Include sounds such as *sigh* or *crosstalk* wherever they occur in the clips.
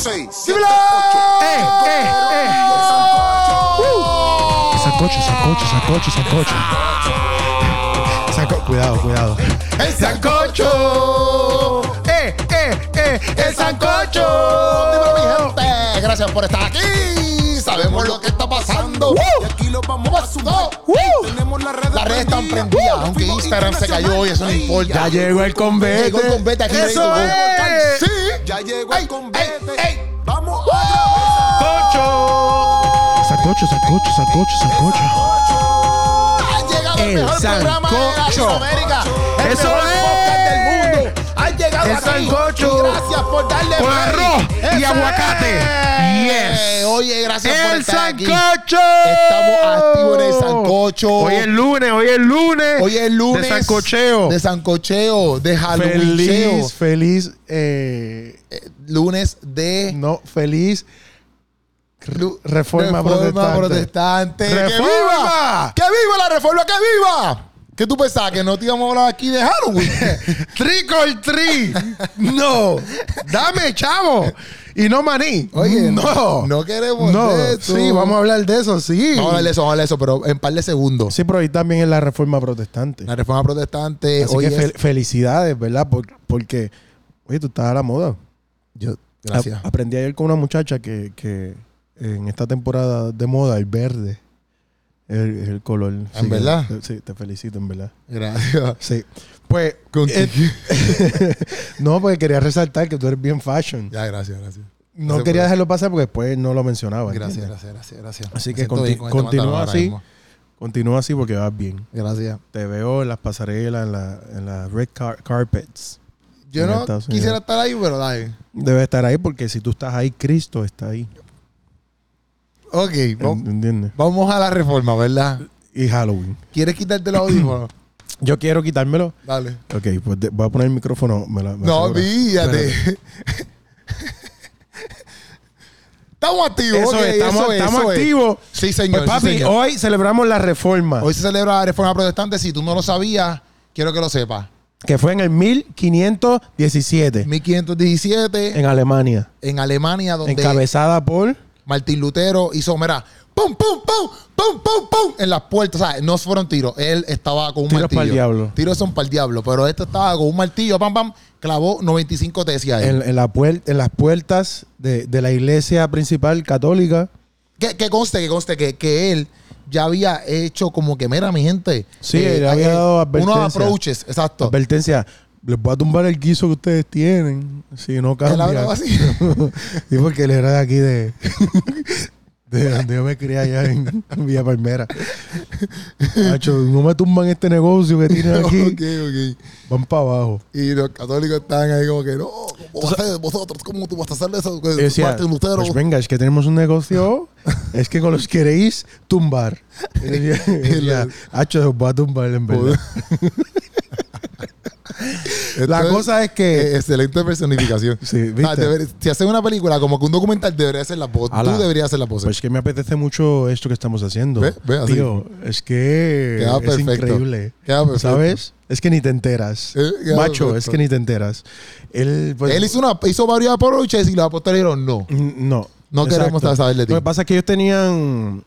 6, 7, ¡Dímelo! 8. ¡Eh, eh, eh! Sancocho, sancocho, sancocho, sancocho. Sanco- cuidado, cuidado. ¡El sancocho! ¡Eh, eh, eh! ¡El sancocho! Dímelo, mi gente. Gracias por estar aquí. Sabemos lo que está pasando. Y aquí lo vamos a sudar. Tenemos las redes Las redes están prendidas. prendidas, aunque Instagram se cayó hoy, eso no importa. Ya llegó el convete. Llegó el convete aquí. ¡Eso ready to go. es! ¡Sí! Ya llegó ¡Ey, el convete. ey, ey! Vamos a Sancocho. Sancocho, sancocho, sancocho, sancocho. Ha llegado el, El mejor programa de. El Eso mejor es. podcast del mundo. Llegado El aquí. sancocho. Y Gracias por darle Con play. arroz y aguacate. es. Yes. Oye, gracias por El estar aquí. sancocho. Estamos activos en el sancocho. Hoy es lunes, hoy es lunes. Hoy es lunes. De sancocheo. De sancocheo. De Halloween. Feliz, feliz, eh, Lunes de no, feliz Lu- Reforma protestante. protestante. ¡Que ¡Reforma! viva! ¡Que viva la reforma! ¡Que viva! ¿Qué tú pensabas? ¿Que no te íbamos a hablar aquí de Halloween? *laughs* Trick or treat. No. Dame, chavo. Y no maní. Oye, no. no queremos No. eso. Sí, vamos a hablar de eso, sí. Vamos a hablar de eso, vamos a hablar de eso, pero en par de segundos. Sí, pero hoy también es la reforma protestante. La reforma protestante Así que es- fel- felicidades, ¿verdad? Por- porque, oye, tú estás a la moda. Yo, gracias. A- aprendí ayer con una muchacha que, que en esta temporada de moda, el verde el, el color. ¿En Sí, verdad? te- Sí, te felicito, en verdad. Gracias. *laughs* Sí. Pues, eh, *laughs* no, porque quería resaltar que tú eres bien fashion. Ya, gracias, gracias. No Gracias quería dejarlo pasar porque después no lo mencionaba. Gracias, ¿entiendes? gracias, gracias, gracias. Así Me que conti- con este continúa así. Continúa así porque vas bien. Gracias. Te veo en las pasarelas, en, la- en las red car- carpets. Yo no quisiera estar ahí, pero dale. Debe estar ahí porque si tú estás ahí, Cristo está ahí. Ok, vamos, ¿Entiendes? vamos a la reforma, ¿verdad? Y Halloween. ¿Quieres quitarte los audífonos? *clears throat* Yo quiero quitármelo. Dale. Ok, pues de- voy a poner el micrófono. me la- me No, asegura. fíjate. *laughs* Estamos activos. Eso ok, es, estamos, eso es, estamos eso es. activos. Sí, señor. Pues sí, papi, señor. hoy celebramos la reforma. Hoy se celebra la reforma protestante. Si tú no lo sabías, quiero que lo sepas. que fue en el 1517 1517 en Alemania. en Alemania, donde Encabezada por. Martín Lutero hizo, mira, pum, pum, pum, pum, pum, pum, en las puertas. O sea, no fueron tiros. Él estaba con un Tiros martillo. pa'l diablo. Tiros son para el diablo. Pero este estaba con un martillo, pam, pam, clavó 95 tesis a él. En, en la en las puertas de, de la iglesia principal católica. Que, que conste, que conste que, que él ya había hecho como que, mira, mi gente. Sí, él había dado Unos advertencia. approaches, exacto. Advertencia. Les voy a tumbar el guiso que ustedes tienen. Si no cambia. así. *laughs* y porque él era de aquí de. De donde yo me crié allá en *laughs* Villa Palmera. Macho, no me tumban este negocio que tienen aquí. *laughs* ok, ok. Van para abajo. Y los católicos estaban ahí como que, no, ¿cómo vas a hacer vosotros? ¿Cómo tú vas a hacer eso? Y decía, Martín Lutero. pues venga, es que tenemos un negocio, es que con los queréis tumbar. Y decía, Hacho, os voy a tumbar en verdad. La cosa es que... excelente personificación. *laughs* Sí, ¿viste? deber- si hacen una película como que un documental, debería ser la voz. Tú deberías ser la voz. Pues es que me apetece mucho esto que estamos haciendo. Ve, ve así. Tío, es que Queda es perfecto. increíble. Queda perfecto. ¿Sabes? Es que ni te enteras. Eh, Macho, perfecto. es que ni te enteras. Él, pues, Él hizo, una, hizo varios approaches y los apóstoles dijeron no. No. No queremos saber de ti. Lo que pasa es que ellos tenían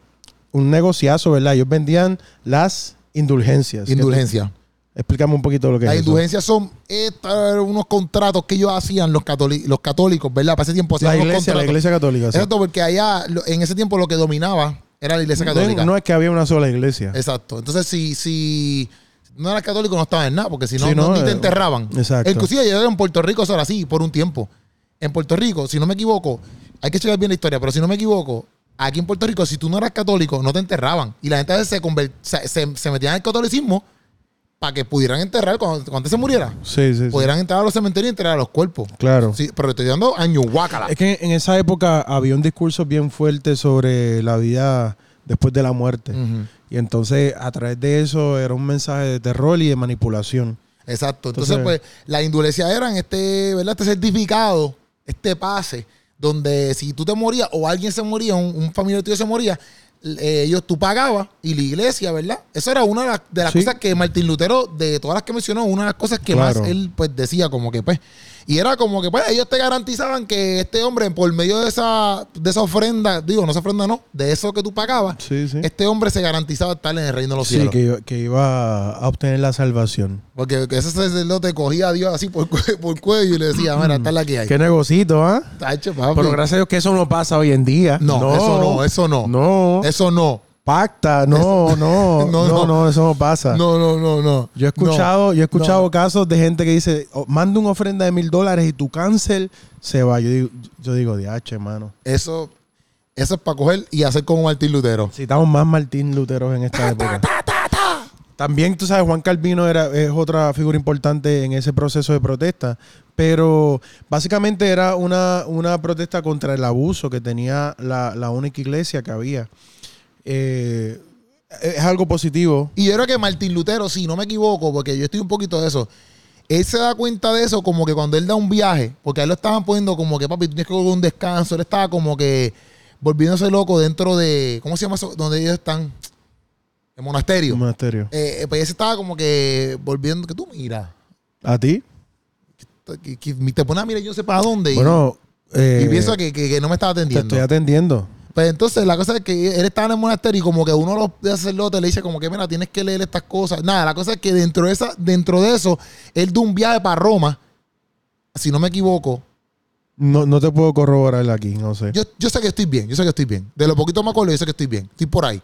un negociazo, ¿verdad? Ellos vendían las indulgencias. Indulgencia. Explícame un poquito lo que Las es. indulgencias son esta- unos contratos que ellos hacían los, católicos, los católicos, ¿verdad? Para ese tiempo hacían La unos iglesia, la contratos. iglesia católica. sí. Exacto, porque allá, en ese tiempo, lo que dominaba era la iglesia católica. No, no es que había una sola iglesia. Exacto. Entonces, si, si no eras católico, no estabas en nada, porque si no, Sí, no, no, ni te eh, enterraban. exacto. Inclusive yo en Puerto Rico, eso era así, por un tiempo. En Puerto Rico, si no me equivoco, hay que checar bien la historia, pero si no me equivoco, aquí en Puerto Rico, si tú no eras católico, no te enterraban. Y la gente a veces se, se, se, se metían en el catolicismo para que pudieran enterrar cuando, cuando se muriera. Sí, sí, sí. Pudieran entrar a los cementerios y enterrar a los cuerpos. Claro. Sí, pero estoy dando años guácala. Es que en esa época había un discurso bien fuerte sobre la vida después de la muerte. Y entonces, a través de eso, era un mensaje de terror y de manipulación. Exacto. Entonces, Entonces- pues, la indulgencia eran este, ¿verdad? Este certificado, este pase, donde si tú te morías o alguien se moría, un, un familiar tuyo se moría, ellos tú pagabas y la iglesia, ¿verdad? Eso era una de las, de las Sí. cosas que Martín Lutero, de todas las que mencionó, una de las cosas que Claro. más él pues decía, como que pues, Y era como que, pues, ellos te garantizaban que este hombre, por medio de esa, de esa ofrenda, digo, no esa ofrenda, no, de eso que tú pagabas, Sí, sí. este hombre se garantizaba estar en el reino de los Sí, cielos. que, iba- que iba a obtener la salvación. Porque ese sacerdote cogía a Dios así por, por cuello y le decía, mira, esta es la que hay. Qué negocito, ¿ah? Papi. Pero gracias a Dios que eso no pasa hoy en día. No, eso no, eso no. No. Eso no. Pacta, *laughs* no, no, No, no, eso no pasa. No, no, no, no. Yo he escuchado, yo he escuchado no. casos de gente que dice, "Oh, manda una ofrenda de mil dólares y tu cáncer se va. Yo digo, yo digo, diache, hermano. Eso, eso es para coger y hacer como Martín Lutero. Necesitamos más Martín Luteros en esta época. También, tú sabes, Juan Calvino era, es otra figura importante en ese proceso de protesta, pero básicamente era una, una protesta contra el abuso que tenía la, la única iglesia que había. Eh, es algo positivo. Y yo creo que Martín Lutero, si no me equivoco, porque yo estoy un poquito de eso, él se da cuenta de eso como que cuando él da un viaje, porque a él lo estaban poniendo como que, papi, tú tienes que coger un descanso, él estaba como que volviéndose loco dentro de, ¿cómo se llama eso? Donde ellos están, el monasterio. Un monasterio. Eh, eh, pues ese estaba como que volviendo, que tú miras, ¿A ti? que, que te pones a mirar yo no sé para dónde y, Bueno, eh, y pienso que, que- no me estaba te atendiendo. estoy atendiendo. Pues entonces la cosa es que él estaba en el monasterio y como que uno de los sacerdotes le dice como que mira, tienes que leer estas cosas. Nada, la cosa es que dentro de esa, dentro de eso, él da un viaje para Roma, si no me equivoco. No, no te puedo corroborar aquí, no sé. Yo, yo sé que estoy bien, yo sé que estoy bien. De lo poquito me acuerdo, yo sé que estoy bien. Estoy por ahí.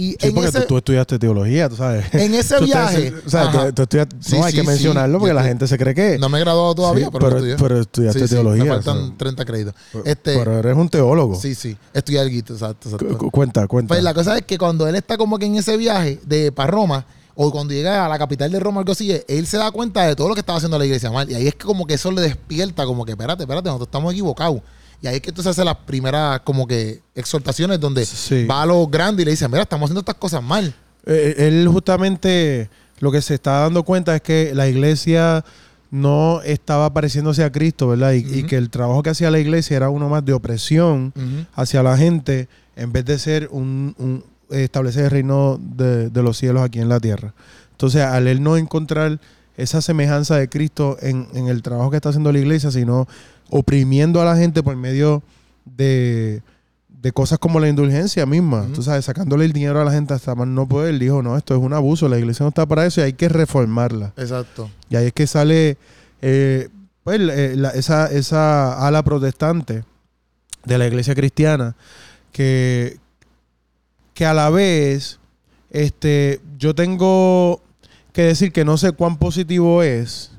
Y Sí, en porque ese, tú, tú estudiaste teología, tú sabes. *laughs* en ese viaje. o sea, tú- tú estudias- Sí, no hay sí, que mencionarlo porque la gente se cree que. no me he graduado todavía, pero, pero- estudié. pero estudiaste teología, me faltan so- 30 créditos. Pero- Este, pero eres un teólogo. sí, sí. Estudié algo, exacto, exacto. Cu- cu- Cuenta, cuenta. Pues la cosa es que cuando él está como que en ese viaje de para Roma, o cuando llega a la capital de Roma, algo así, él se da cuenta de todo lo que estaba haciendo la iglesia mal. Y ahí es que como que eso le despierta, como que, espérate, espérate, nosotros estamos equivocados. Y ahí es que entonces hace las primeras como que exhortaciones donde Sí. va a los grandes y le dice, mira, estamos haciendo estas cosas mal. Eh, él justamente lo que se está dando cuenta es que la iglesia no estaba pareciéndose a Cristo, ¿verdad? Y, que el trabajo que hacía la iglesia era uno más de opresión hacia la gente en vez de ser un, un- establecer el reino de, de los cielos aquí en la tierra. Entonces, al él no encontrar esa semejanza de Cristo en, en el trabajo que está haciendo la iglesia, sino oprimiendo a la gente por medio de, de cosas como la indulgencia misma, tú sabes, sacándole el dinero a la gente hasta más no poder, dijo, no, esto es un abuso, la iglesia no está para eso y hay que reformarla. Exacto. Y ahí es que sale eh, pues, eh, la- esa, esa ala protestante de la iglesia cristiana que, que a la vez este, yo tengo que decir que no sé cuán positivo es,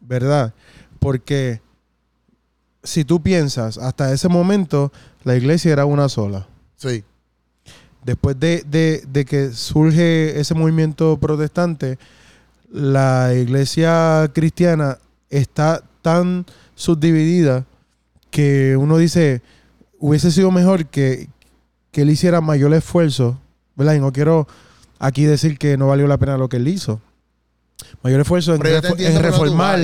¿verdad? Porque si tú piensas, hasta ese momento la iglesia era una sola. Sí. Después de, de- de que surge ese movimiento protestante, la iglesia cristiana está tan subdividida que uno dice, hubiese sido mejor que, que él hiciera mayor esfuerzo, ¿verdad? Y no quiero aquí decir que no valió la pena lo que él hizo. Mayor esfuerzo en, vas, reformar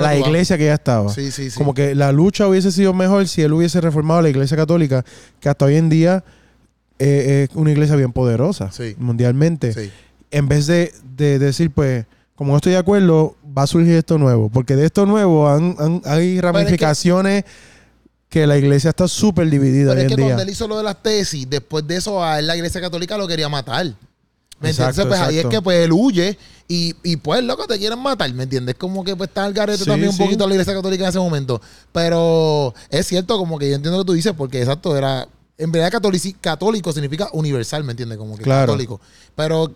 la iglesia que ya estaba. Sí, sí, sí. Como que la lucha hubiese sido mejor si él hubiese reformado la iglesia católica, que hasta hoy en día eh, es una iglesia bien poderosa Sí. mundialmente. En vez de, de decir, pues, como no estoy de acuerdo, va a surgir esto nuevo. Porque de esto nuevo han- han- hay ramificaciones que, la iglesia está súper dividida Pero hoy es en que día. cuando él hizo lo de las tesis, después de eso a él la iglesia católica lo quería matar. ¿Me Exacto, entiendes? Pues ahí es que pues él huye y, y pues loco te quieren matar, ¿me entiendes? Como que pues está al garete Sí, también un sí. poquito la iglesia católica en ese momento. Pero es cierto como que yo entiendo lo que tú dices porque exacto era... En verdad catolici- católico significa universal, ¿me entiendes? Como que Claro. católico. Pero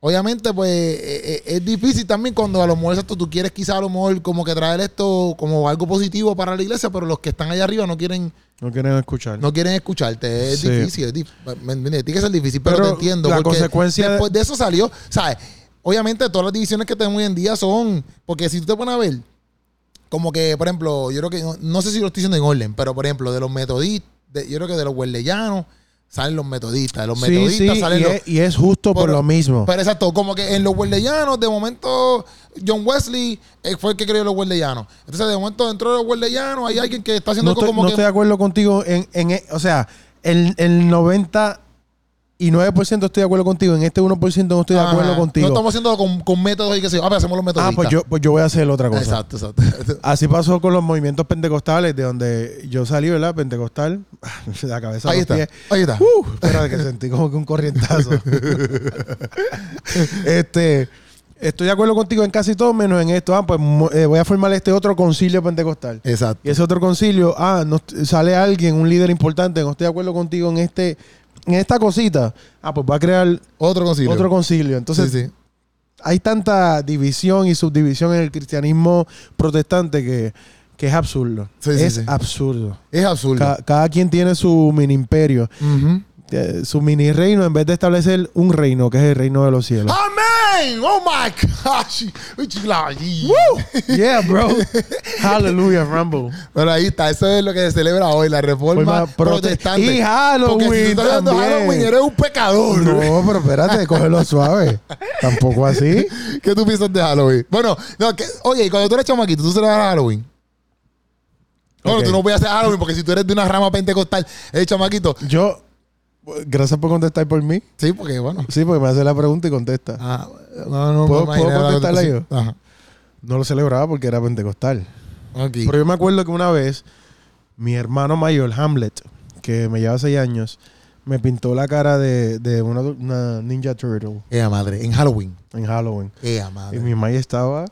obviamente pues eh, eh, es difícil también cuando a lo mejor exacto, tú quieres quizá a lo mejor como que traer esto como algo positivo para la iglesia, pero los que están allá arriba no quieren No quieren escuchar. no quieren escucharte. Es Sí. difícil. Es dif-. Tiene que ser difícil, pero, Pero te entiendo. la porque consecuencia de- Después de eso salió, ¿sabes? Obviamente todas las divisiones que tenemos hoy en día son... Porque si tú te pones a ver, como que, por ejemplo, yo creo que... No, no sé si lo estoy diciendo en orden, pero por ejemplo, de los metodistas, yo creo que de los huerleyanos salen los metodistas. Los metodistas sí, salen y, los... es, y es justo por lo mismo. Pero exacto, como que en los huerleyanos, de momento, John Wesley eh, fue el que creó los huerleyanos. Entonces, de momento, dentro de los huerleyanos hay alguien que está haciendo no algo estoy, como no que... estoy de acuerdo contigo en, en o sea, el, el 90 y 9% estoy de acuerdo contigo. En este 1% no estoy de acuerdo Ajá. contigo. No estamos haciendo con, con métodos y que sí. Ah, pero hacemos los métodos. ah, pues yo, pues yo voy a hacer otra cosa. Exacto, exacto. *laughs* Así pasó con los movimientos pentecostales, de donde yo salí, ¿verdad? Pentecostal, *laughs* la cabeza Ahí los está. pies. Ahí está. Uh, espérate que sentí como que un corrientazo. *laughs* este, estoy de acuerdo contigo en casi todo, menos en esto. Ah, pues eh, voy a formar este otro concilio pentecostal. Exacto. Y ese otro concilio, ah, no, sale alguien, un líder importante, no estoy de acuerdo contigo en este, en esta cosita. Ah, pues va a crear Otro concilio. otro concilio. Entonces, sí, sí. hay tanta división y subdivisión en el cristianismo protestante que, que es absurdo. Sí, sí, es sí. absurdo. Es absurdo. Ca- cada quien tiene su mini imperio, eh, su mini reino, en vez de establecer un reino, que es el reino de los cielos. Amén. Oh my gosh. Chila, allí. yeah, bro. *laughs* Hallelujah, Rumble. Pero ahí está, eso es lo que se celebra hoy, la reforma Forma prote- protestante. Y Halloween Porque si tú estás también. Halloween, eres un pecador. No, pero espérate, cógelo suave. Tampoco así. *laughs* ¿Qué tú piensas de Halloween? Bueno, no, que, oye, cuando tú eres chamaquito, ¿tú celebras Halloween? Bueno, tú no puedes hacer Halloween porque si tú eres de una rama pentecostal, eres chamaquito. Yo, gracias por contestar por mí. Sí, porque bueno. Sí, porque me hace la pregunta y contesta. Ah, no, no, ¿Puedo- contestarla yo? Ajá. No lo celebraba porque era pentecostal. Ok. Pero yo me acuerdo que una vez mi hermano mayor, Hamlet, que me lleva seis años, me pintó la cara de, de una, una Ninja Turtle Ea madre, en Halloween. en Halloween. Y madre. mi mamá estaba...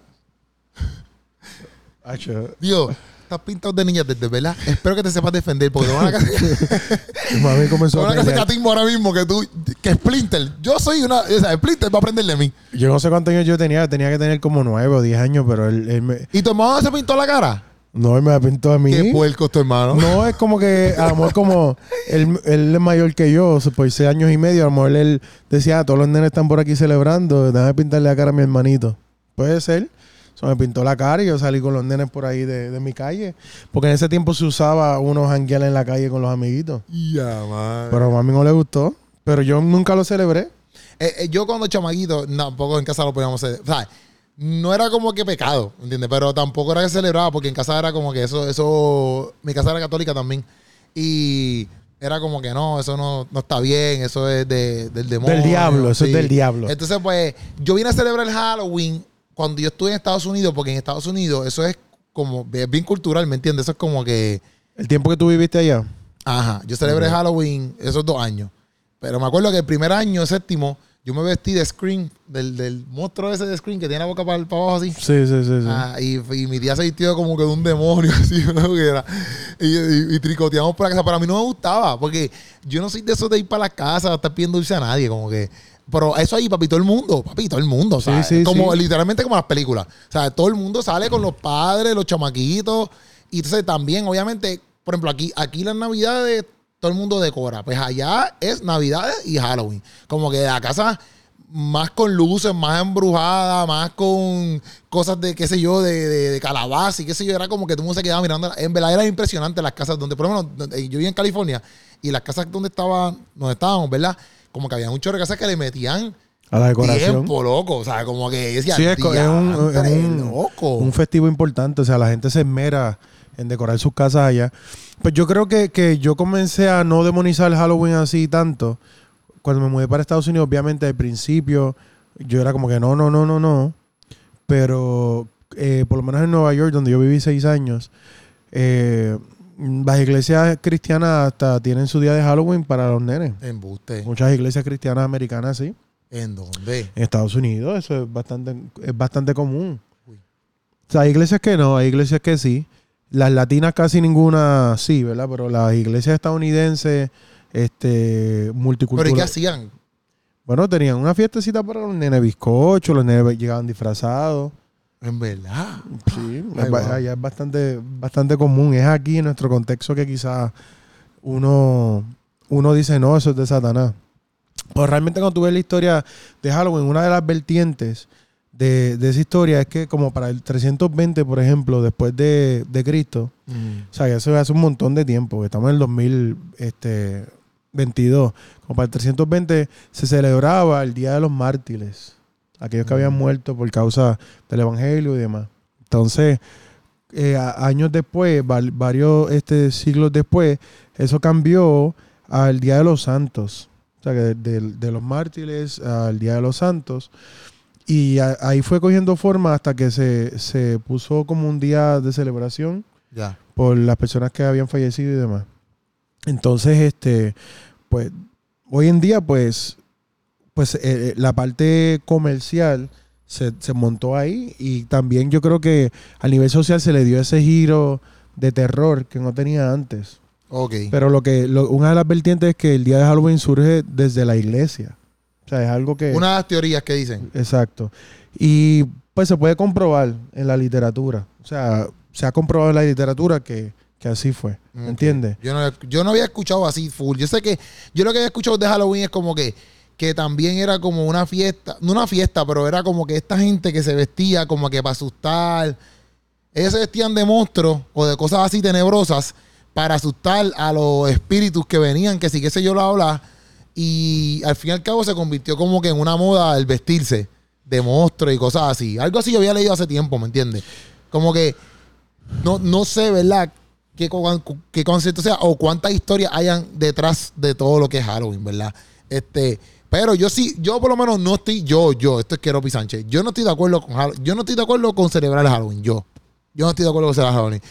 *laughs* Dios, estás pintado de niña desde, ¿verdad? Espero que te sepas defender porque te van a *laughs* mami comenzó Te van a catimbo ahora mismo que tú, que Splinter. Yo soy una, o sea, Splinter va a aprender de mí. Yo no sé cuántos años yo tenía, tenía que tener como nueve o diez años, pero él, él me... ¿Y tu hermano se pintó la cara? No, él me la pintó a mí. Qué puerco tu hermano. No, es como que a lo mejor como él, él es mayor que yo, por seis años y medio, a lo mejor él decía, ah, todos los nenes están por aquí celebrando, déjame pintarle la cara a mi hermanito. Puede ser. O sea, me pintó la cara y yo salí con los nenes por ahí de, de mi calle. Porque en ese tiempo se usaba unos janguear en la calle con los amiguitos. Ya, madre. Pero a mami no le gustó. Pero yo nunca lo celebré. Eh, eh, yo cuando chamaquito, no, tampoco en casa lo podíamos hacer. O sea, no era como que pecado, ¿entiendes? Pero tampoco era que celebraba, porque en casa era como que eso, eso, mi casa era católica también. Y era como que no, eso no, no está bien, eso es de, del demonio. Del diablo, eso es del diablo. Entonces, pues, yo vine a celebrar el Halloween cuando yo estuve en Estados Unidos, porque en Estados Unidos eso es como, es bien cultural, ¿me entiendes? Eso es como que... El tiempo que tú viviste allá. Ajá, yo celebré Halloween esos dos años. Pero me acuerdo que el primer año, séptimo, yo me vestí de Scream, del, del monstruo ese de Scream que tiene la boca para, para abajo así. Sí, sí, sí. sí. Ah, y, y mi tía se vistió como que de un demonio, *laughs* así, ¿no? Que era. Y, y- y tricoteamos por la casa. Pero a mí no me gustaba, porque yo no soy de esos de ir para la casa a estar pidiendo dulce a nadie, como que. Pero eso ahí, papi, todo el mundo, papi, todo el mundo, Sí, ¿sabes? sí, como sí. literalmente como las películas. O sea, todo el mundo sale con los padres, los chamaquitos. Y entonces también, obviamente, por ejemplo, aquí, aquí las navidades, todo el mundo decora. Pues allá es navidades y Halloween. Como que la casa más con luces, más embrujada, más con cosas de, qué sé yo, de, de, de calabaza y qué sé yo. Era como que todo el mundo se quedaba mirando. En verdad era impresionante las casas donde, por lo menos, yo vivía en California y las casas donde estaban, donde estábamos, ¿verdad? Como que había muchos de casas que le metían a la decoración. tiempo, loco. O sea, como que decía, Sí, es, un, es "Diantre, un- loco. un festivo importante. O sea, la gente se esmera en decorar sus casas allá. Pues yo creo que, que yo comencé a no demonizar Halloween así tanto. Cuando me mudé para Estados Unidos, obviamente al principio yo era como que no, no, no, no, no. Pero eh, por lo menos en Nueva York, donde yo viví seis años, eh, las iglesias cristianas hasta tienen su día de Halloween para los nenes. Embuste. Muchas iglesias cristianas americanas sí. ¿En dónde? En Estados Unidos eso es bastante, es bastante común. Uy. O sea, hay iglesias que no, hay iglesias que sí. Las latinas casi ninguna sí, ¿verdad? Pero las iglesias estadounidenses, este, ¿Pero multiculturales. qué hacían? Bueno, tenían una fiestecita para los nenes bizcochos, los nenes llegaban disfrazados. En verdad. Sí, Ay, es, allá bastante, bastante común. Es aquí en nuestro contexto que quizás uno, uno dice, no, eso es de Satanás. Pero realmente cuando tú ves la historia de Halloween, una de las vertientes de, de esa historia es que como para el 320, por ejemplo, después de, de Cristo, Mm. o sea, ya eso hace un montón de tiempo, que estamos en el 2022, como para el 320 se celebraba el Día de los Mártires, aquellos que habían muerto por causa del Evangelio y demás. Entonces, eh, años después, varios este, siglos después, eso cambió al Día de los Santos. O sea, de, de- de los mártires al Día de los Santos. Y a- ahí fue cogiendo forma hasta que se, se puso como un día de celebración Ya. por las personas que habían fallecido y demás. Entonces, este, pues, hoy en día, pues, pues eh, eh, la parte comercial se, se montó ahí y también yo creo que a nivel social se le dio ese giro de terror que no tenía antes. Ok. Pero lo que, lo- una de las vertientes es que el día de Halloween surge desde la iglesia. O sea, es algo que... Una de las teorías que dicen. Exacto. Y pues se puede comprobar en la literatura. O sea, se ha comprobado en la literatura que, que así fue. ¿Me entiendes? Yo no, yo no había escuchado así full. Yo sé que yo lo que había escuchado de Halloween es como que, que también era como una fiesta, no una fiesta, pero era como que esta gente que se vestía como que para asustar. Ellos se vestían de monstruos o de cosas así tenebrosas para asustar a los espíritus que venían, que sí, qué sé yo, la habla. Y al fin y al cabo se convirtió como que en una moda el vestirse de monstruo y cosas así. Algo así yo había leído hace tiempo, ¿me entiendes? Como que no, no sé, ¿verdad? Qué, qué concepto sea o cuántas historias hayan detrás de todo lo que es Halloween, ¿verdad? Este, pero yo sí, yo por lo menos no estoy, yo, yo, esto es Keropi Sánchez, yo no estoy de acuerdo con yo no estoy de acuerdo con celebrar el Halloween, yo. Yo no estoy de acuerdo con celebrar Halloween.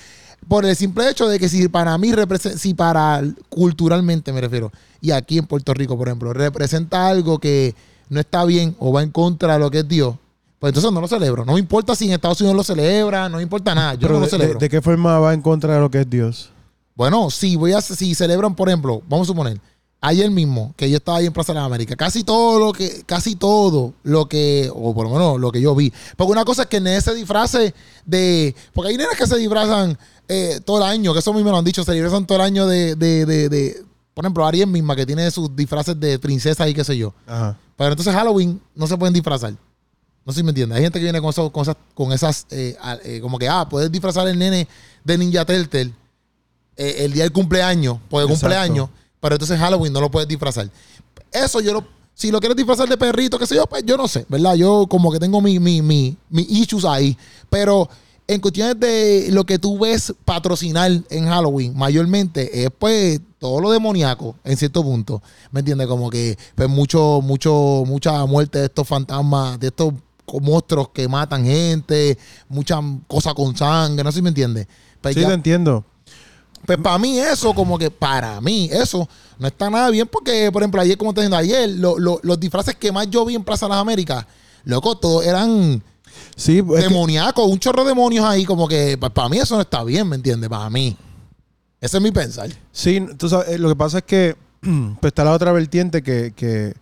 Por el simple hecho de que si para mí representa, si para culturalmente me refiero, y aquí en Puerto Rico, por ejemplo, representa algo que no está bien o va en contra de lo que es Dios, pues entonces no lo celebro. No me importa si en Estados Unidos lo celebra, no me importa nada. Yo Pero no lo de, de- celebro. de qué forma va en contra de lo que es Dios? Bueno, si voy a si celebran, por ejemplo, vamos a suponer, ayer mismo que yo estaba ahí en Plaza de las Américas, casi todo lo que, casi todo lo que, o por lo menos lo que yo vi. Porque una cosa es que nene se disfrace de. Porque hay nenas que se disfrazan eh, todo el año, que eso me lo han dicho, se disfrazan todo el año de, de, de, de- por ejemplo, Ariel misma, que tiene sus disfraces de princesa y qué sé yo. Ajá. Pero entonces Halloween no se pueden disfrazar. No sé si me entiendes. Hay gente que viene con, esos- con esas, con esas eh, eh, como que, ah, puedes disfrazar el nene de Ninja Turtle eh, el día del cumpleaños, por el Exacto. cumpleaños, pero entonces Halloween no lo puedes disfrazar. Eso yo lo, si lo quieres disfrazar de perrito, qué sé yo, pues yo no sé, ¿verdad? Yo como que tengo mi, mi, mi, mi issues ahí. Pero en cuestiones de lo que tú ves patrocinar en Halloween, mayormente es pues todo lo demoníaco, en cierto punto. ¿Me entiendes? Como que pues mucho, mucho, mucha muerte de estos fantasmas, de estos monstruos que matan gente, muchas cosas con sangre, no sé si me entiendes. Pues Sí, ya- te entiendo. Pues para mí eso, como que para mí eso no está nada bien porque, por ejemplo, ayer, como te diciendo, ayer lo- lo- los disfraces que más yo vi en Plaza de las Américas, loco, todos eran Sí, que- demoníacos, un chorro de demonios ahí, como que para mí eso no está bien, ¿me entiendes? Para mí. Ese es mi pensar. sí, tú sabes, eh, lo que pasa es que *clears throat* pues está la otra vertiente que, que,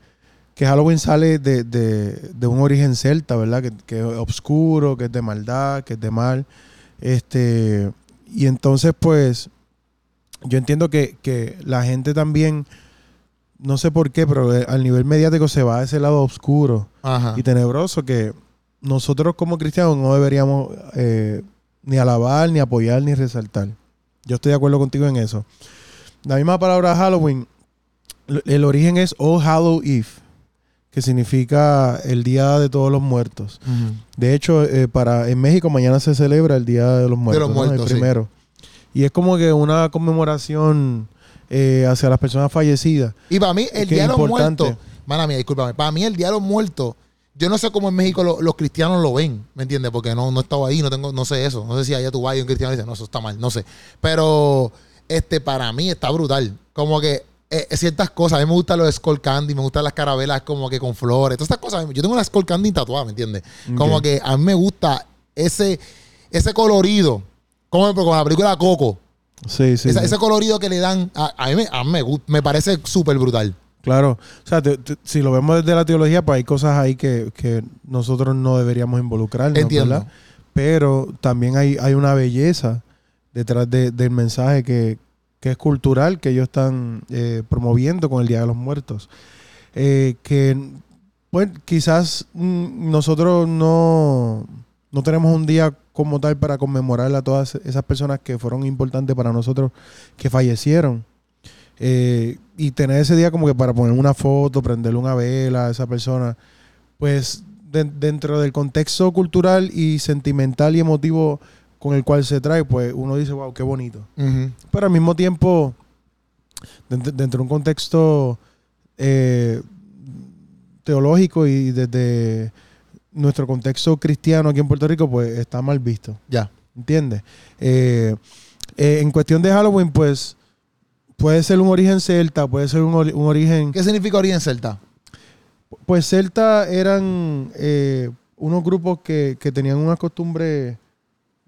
que Halloween sale de, de- de un origen celta, ¿verdad? Que, que es oscuro, que es de maldad, que es de mal. Este, y entonces, pues, yo entiendo que, que la gente también, no sé por qué, pero eh, al nivel mediático se va a ese lado oscuro Ajá. y tenebroso que nosotros como cristianos no deberíamos eh, ni alabar, ni apoyar, ni resaltar. Yo estoy de acuerdo contigo en eso. La misma palabra Halloween, el origen es All Hallow Eve, que significa el Día de Todos los Muertos. De hecho, eh, para en México mañana se celebra el Día de los Muertos, ¿no? Muertos, el sí. primero. Y es como que una conmemoración eh, hacia las personas fallecidas. Y para mí, el Día de los. Muertos, mala mía, discúlpame, para mí el Día de los Muertos, yo no sé cómo en México lo- los cristianos lo ven, ¿me entiendes? Porque no, no he estado ahí, no tengo, no sé eso. No sé si allá tú vas y un cristiano dice, no, eso está mal, no sé. Pero este para mí está brutal. Como que eh, ciertas cosas, a mí me gustan los skull candy, me gustan las carabelas como que con flores, todas estas cosas. Yo tengo una skull candy tatuada, ¿me entiendes? Como que a mí me gusta ese, ese colorido, como ejemplo con la película Coco. Sí, sí. Esa- sí. Ese colorido que le dan, a, a mí, me, a mí me, me parece súper brutal. Claro, o sea, te- te- si lo vemos desde la teología, pues hay cosas ahí que, que nosotros no deberíamos involucrarnos, Entiendo. ¿verdad? Pero también hay, hay una belleza detrás de- del mensaje que, que es cultural que ellos están eh, promoviendo con el Día de los Muertos. Eh, que, pues, quizás mm, nosotros no, no tenemos un día como tal para conmemorar a todas esas personas que fueron importantes para nosotros, que fallecieron. Eh, y tener ese día como que para poner una foto, prenderle una vela a esa persona, pues de- dentro del contexto cultural y sentimental y emotivo con el cual se trae, pues uno dice, wow, qué bonito. Pero al mismo tiempo, dentro, dentro de un contexto eh, teológico y desde nuestro contexto cristiano aquí en Puerto Rico, pues está mal visto. Ya. ¿Entiendes? Eh, eh, en cuestión de Halloween, pues puede ser un origen celta, puede ser un, un origen... ¿Qué significa origen celta? Pues celta eran eh, unos grupos que, que tenían unas costumbres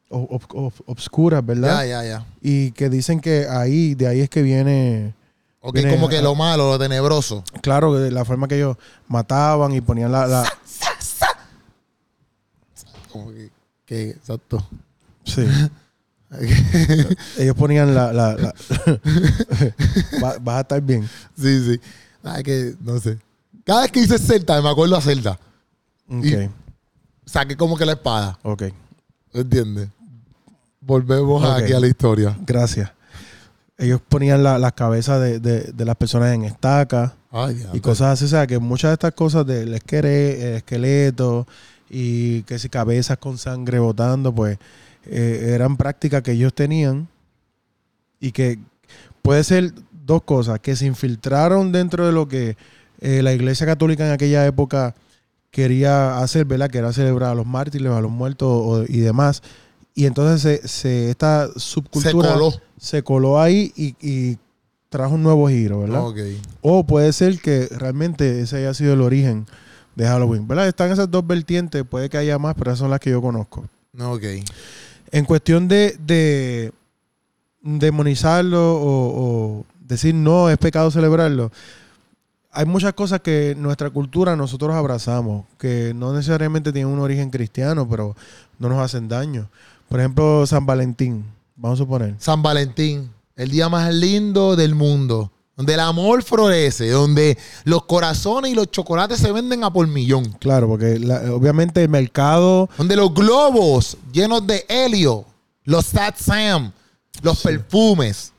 ob- ob- ob- obscuras, ¿verdad? Ya, ya, ya. Y que dicen que ahí, de ahí es que viene, Ok, Viene- como que lo malo, lo tenebroso. claro, de la forma que ellos mataban y ponían la... la- Como que, que- exacto. sí. *laughs* ellos ponían la... la- la- *laughs* Va- vas a estar bien. sí, sí. Ah, que, no sé. Cada vez que dices celta, me acuerdo a celta. Ok, Y- Saqué como que la espada. ok. ¿Entiendes? Volvemos aquí a la historia. Gracias. Ellos ponían la- las cabezas de, de- de las personas en estacas Ay, y cosas así. O sea, que muchas de estas cosas del esqueleto y que si cabezas con sangre botando, pues eh, eran prácticas que ellos tenían y que puede ser dos cosas, que se infiltraron dentro de lo que eh, la iglesia católica en aquella época quería hacer, ¿verdad? Que era celebrar a los mártires, a los muertos o- y demás. Y entonces se, se- esta Se subcultura coló. se coló ahí y, y trajo un nuevo giro, ¿verdad? O puede ser que realmente ese haya sido el origen de Halloween, ¿verdad? Están esas dos vertientes, puede que haya más, pero esas son las que yo conozco. Ok. En cuestión de, de demonizarlo o, o decir no, es pecado celebrarlo, hay muchas cosas que nuestra cultura nosotros abrazamos, que no necesariamente tienen un origen cristiano, pero no nos hacen daño. Por ejemplo, San Valentín, vamos a suponer. San Valentín, el día más lindo del mundo. Donde el amor florece, donde los corazones y los chocolates se venden a por millón. Claro, porque la- obviamente el mercado Donde los globos llenos de helio, los Sat Sam, los perfumes,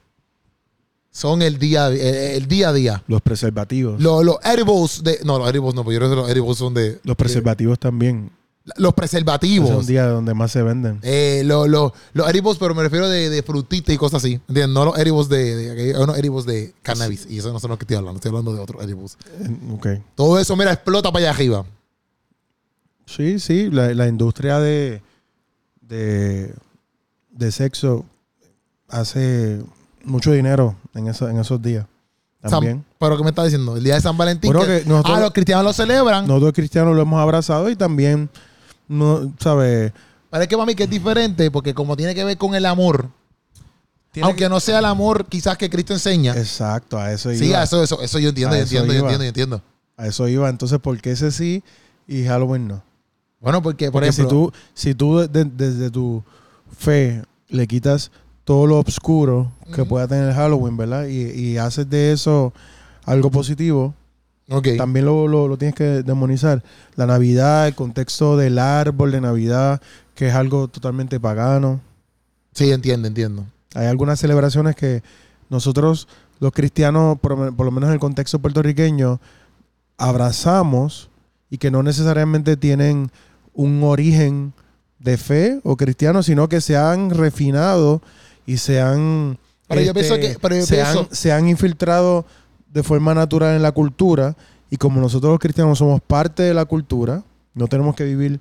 son el día, el, el día a día. Los preservativos. Los, los edibles de. No, los edibles no, porque yo creo que los edibles son de. los preservativos también. Los Ese preservativos. es un día donde más se venden. Eh, lo- lo- los edibles, pero me refiero de, de frutita y cosas así. ¿Entiendes? No los edibles de, de- hay unos edibles de cannabis. Y eso no son los que estoy hablando. Estoy hablando de otros edibles. Ok. Todo eso, mira, explota para allá arriba. Sí, sí, la, la industria de, de, de sexo hace mucho dinero en, eso- en esos días. San- También. pero ¿qué me está diciendo? El día de San Valentín. Bueno, que- que nosotros- ah, los cristianos lo celebran. Nosotros cristianos lo hemos abrazado y también, no, ¿sabes? Es que para mí que es diferente porque como tiene que ver con el amor, Tiene aunque no sea el amor quizás que Cristo enseña. Exacto, a eso sí, iba. eso, eso, eso yo entiendo, A yo entiendo, yo iba. entiendo, yo entiendo. A eso iba. Entonces, ¿por qué ese sí y Halloween no? Bueno, porque, por Porque ejemplo, si tú, si tú de- de- desde tu fe le quitas todo lo oscuro que pueda tener Halloween, ¿verdad? Y, y haces de eso algo positivo, también lo, lo- lo tienes que demonizar. La Navidad, el contexto del árbol de Navidad, que es algo totalmente pagano. sí, entiendo, entiendo. Hay algunas celebraciones que nosotros, los cristianos, por, por lo menos en el contexto puertorriqueño, abrazamos y que no necesariamente tienen un origen de fe o cristiano, sino que se han refinado y se han, Pero yo pienso que- pero yo se, pienso- han, se han infiltrado de forma natural en la cultura y como nosotros los cristianos somos parte de la cultura, no tenemos que vivir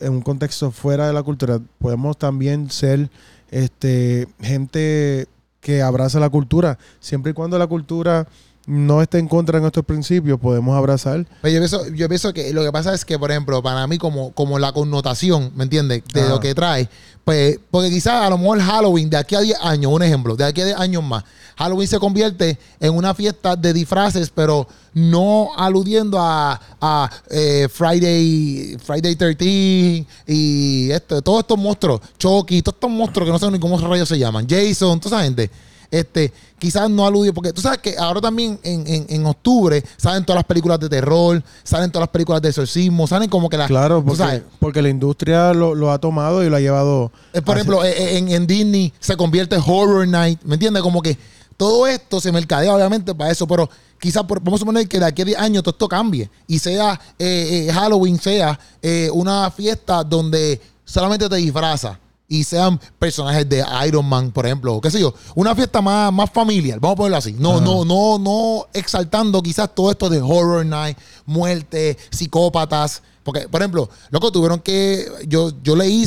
en un contexto fuera de la cultura, podemos también ser este, gente que abraza la cultura, siempre y cuando la cultura no esté en contra de nuestros principios, podemos abrazar. Pero yo pienso, yo pienso que lo que pasa es que, por ejemplo, para mí, como, como la connotación, ¿me entiendes? De Ajá. lo que trae. Pues, porque quizás a lo mejor Halloween, de aquí a 10 años, un ejemplo, de aquí a 10 años más, Halloween se convierte en una fiesta de disfraces, pero no aludiendo a, a, eh, Friday, Friday 13 y esto, todos estos monstruos, Chucky, todos estos monstruos que no sé ni cómo rayos se llaman, Jason, toda esa gente. Este, quizás no aludió, porque tú sabes que ahora también en, en- en octubre salen todas las películas de terror, salen todas las películas de exorcismo, salen como que las. Claro, sabes, porque, porque la industria lo, lo ha tomado y lo ha llevado. por hacia- ejemplo, eh, en, en Disney se convierte en Horror Night, ¿me entiendes? Como que todo esto se mercadea obviamente para eso, pero quizás vamos a suponer que de aquí a 10 años todo esto cambie y sea eh, eh, Halloween, sea eh, una fiesta donde solamente te disfraza. Y sean personajes de Iron Man, por ejemplo, o qué sé yo, una fiesta más, más familiar, vamos a ponerlo así. No, Ajá. no, no, no exaltando quizás todo esto de horror night, muerte, psicópatas. Porque, por ejemplo, loco, tuvieron que. Yo, yo leí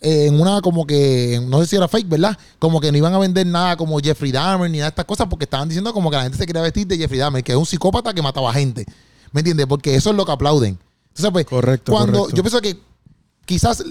eh, en una como que. No sé si era fake, ¿verdad? Como que no iban a vender nada como Jeffrey Dahmer ni nada de estas cosas porque estaban diciendo como que la gente se quería vestir de Jeffrey Dahmer, que es un psicópata que mataba gente. ¿Me entiendes? Porque eso es lo que aplauden. Entonces, pues, Correcto, cuando correcto. yo pienso que quizás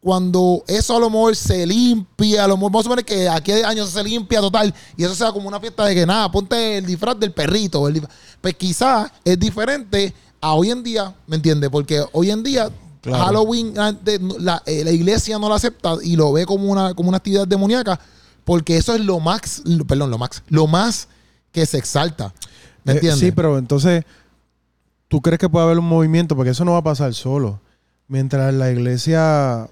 cuando eso a lo mejor se limpia, a lo mejor vamos a suponer que aquí hay años se limpia total y eso sea como una fiesta de que nada, ponte el disfraz del perrito. el disfraz- pues quizás es diferente a hoy en día, ¿me entiendes? Porque hoy en día Claro. Halloween antes, la, eh, la iglesia no lo acepta y lo ve como una, como una actividad demoníaca porque eso es lo más, lo- perdón, lo más, lo más que se exalta. ¿Me Eh, entiendes? sí, pero entonces, ¿tú crees que puede haber un movimiento? Porque eso no va a pasar solo. Mientras la iglesia,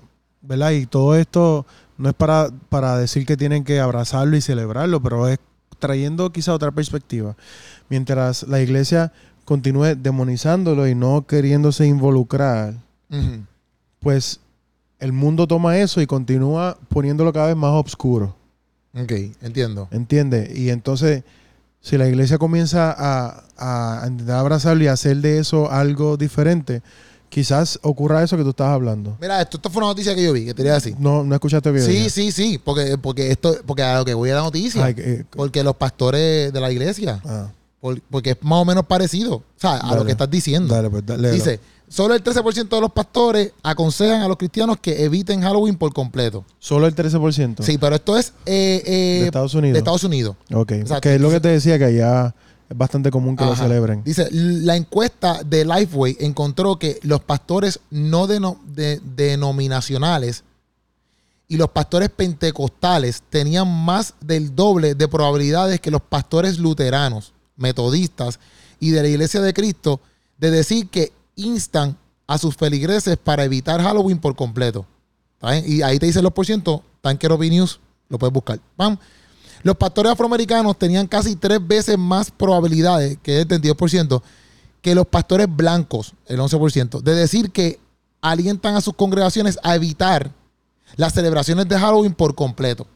¿verdad? Y todo esto no es para, para decir que tienen que abrazarlo y celebrarlo, pero es trayendo quizá otra perspectiva. Mientras la iglesia continúe demonizándolo y no queriéndose involucrar, pues el mundo toma eso y continúa poniéndolo cada vez más oscuro. Ok, entiendo. ¿Entiendes? Y entonces, si la iglesia comienza a, a intentar abrazarlo y hacer de eso algo diferente, quizás ocurra eso que tú estabas hablando. Mira, esto, esto fue una noticia que yo vi, que te quería decir. No, no escuchaste bien. Sí, sí, sí, porque, porque esto, porque a lo que voy a la noticia, Ay, que- porque los pastores de la iglesia, ah, por- porque es más o menos parecido, o sea, a lo que estás diciendo. dale, pues, dale. Dice, solo el 13% de los pastores aconsejan a los cristianos que eviten Halloween por completo. Solo el 13%. Sí, pero esto es eh, eh, De Estados Unidos. de Estados Unidos. Ok. Exacto. Que es lo que te decía que allá es bastante común que lo celebren. Dice, la encuesta de Lifeway encontró que los pastores no deno- de- denominacionales y los pastores pentecostales tenían más del doble de probabilidades que los pastores luteranos, metodistas y de la Iglesia de Cristo de decir que instan a sus feligreses para evitar Halloween por completo. ¿Está bien? Y ahí te dicen los por ciento, Tanker News, lo puedes buscar. ¡Pam! Los pastores afroamericanos tenían casi tres veces más probabilidades, que es el 32%, que los pastores blancos, el 11%, de decir que alientan a sus congregaciones a evitar las celebraciones de Halloween por completo.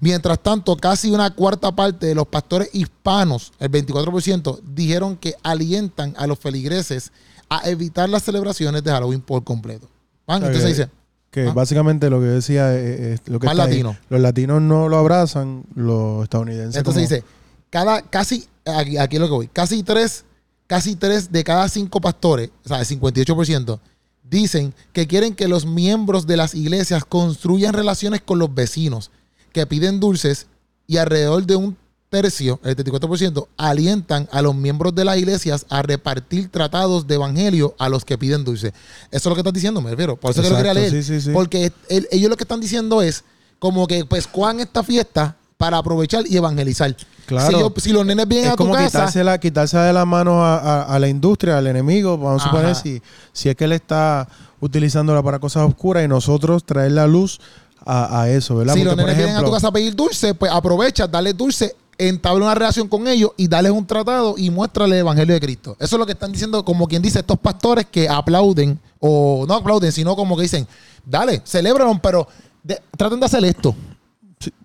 Mientras tanto, casi una cuarta parte de los pastores hispanos, el 24%, dijeron que alientan a los feligreses a evitar las celebraciones de Halloween por completo. ¿Van? Entonces dice, Que Ah. básicamente lo que decía es, es lo que Más está ahí. latino. Los latinos no lo abrazan, los estadounidenses. Entonces como- dice, cada, casi, aquí, aquí es lo que voy, casi tres, casi tres de cada cinco pastores, o sea, el 58%, dicen que quieren que los miembros de las iglesias construyan relaciones con los vecinos, que piden dulces y alrededor de un tercio, el 74%, alientan a los miembros de las iglesias a repartir tratados de evangelio a los que piden dulces. Eso es lo que estás diciendo, me refiero. Por eso que lo quería Exacto, leer. sí, sí, sí. Porque el- ellos lo que están diciendo es como que pues cojan esta fiesta para aprovechar y evangelizar. Claro. Si, yo- si los nenes vienen es a tu como casa, quitarse, la, quitarse de la mano a, a- a la industria, al enemigo. Vamos a suponer si, si es que él está utilizándola para cosas oscuras y nosotros traer la luz a, a eso, ¿verdad? si Porque, los por nenes vienen a tu casa a pedir dulce, pues aprovecha, dale dulce, entabla una relación con ellos y dales un tratado y muéstrale el evangelio de Cristo. Eso es lo que están diciendo, como quien dice, estos pastores que aplauden, o no aplauden, sino como que dicen, dale, celébralo, pero de- traten de hacer esto.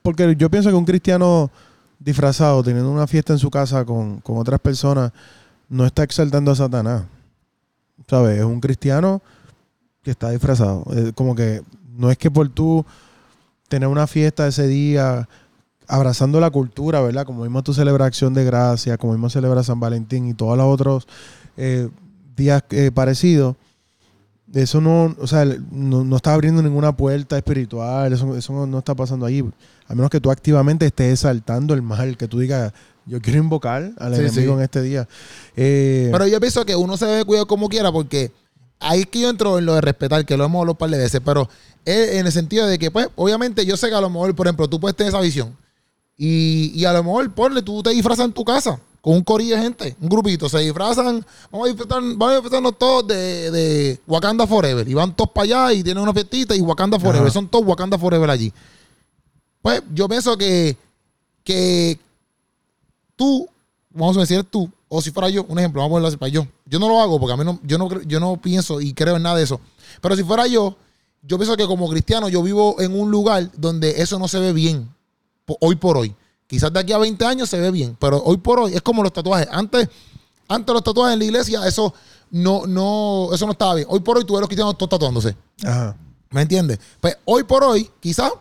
porque yo pienso que un cristiano disfrazado, teniendo una fiesta en su casa con, con otras personas, no está exaltando a Satanás. ¿Sabes? Es un cristiano que está disfrazado. Como que no es que por tú tener una fiesta ese día abrazando la cultura, ¿verdad? Como mismo tú celebras Acción de Gracia, como mismo celebras San Valentín y todos los otros eh, días eh, parecidos. Eso no, o sea, no, no está abriendo ninguna puerta espiritual, eso, eso no, no está pasando ahí. A menos que tú activamente estés exaltando el mal, que tú digas, yo quiero invocar al Sí, enemigo sí. en este día. Eh, Pero yo pienso que uno se debe cuidar como quiera porque ahí es que yo entro en lo de respetar, que lo hemos hablado un par de veces, pero en el sentido de que, pues, obviamente yo sé que a lo mejor, por ejemplo, tú puedes tener esa visión y, y a lo mejor, ponle, tú te disfrazas en tu casa con un corillo de gente, un grupito, se disfrazan, vamos a disfrutar, vamos a disfrutarnos todos de, de Wakanda Forever y van todos para allá y tienen una fiestita y Wakanda Forever, Ajá. son todos Wakanda Forever allí. Pues yo pienso que, que tú, vamos a decir tú, o si fuera yo, un ejemplo, vamos a ponerlo así para yo. Yo no lo hago porque a mí no, yo no, yo no pienso y creo en nada de eso. Pero si fuera yo yo pienso que como cristiano yo vivo en un lugar donde eso no se ve bien, hoy por hoy. Quizás de aquí a 20 años se ve bien, pero hoy por hoy es como los tatuajes. Antes, antes los tatuajes en la iglesia, eso no, no, eso no estaba bien. Hoy por hoy tú ves los cristianos todos tatuándose. Ajá. ¿Me entiendes? Pues hoy por hoy, quizás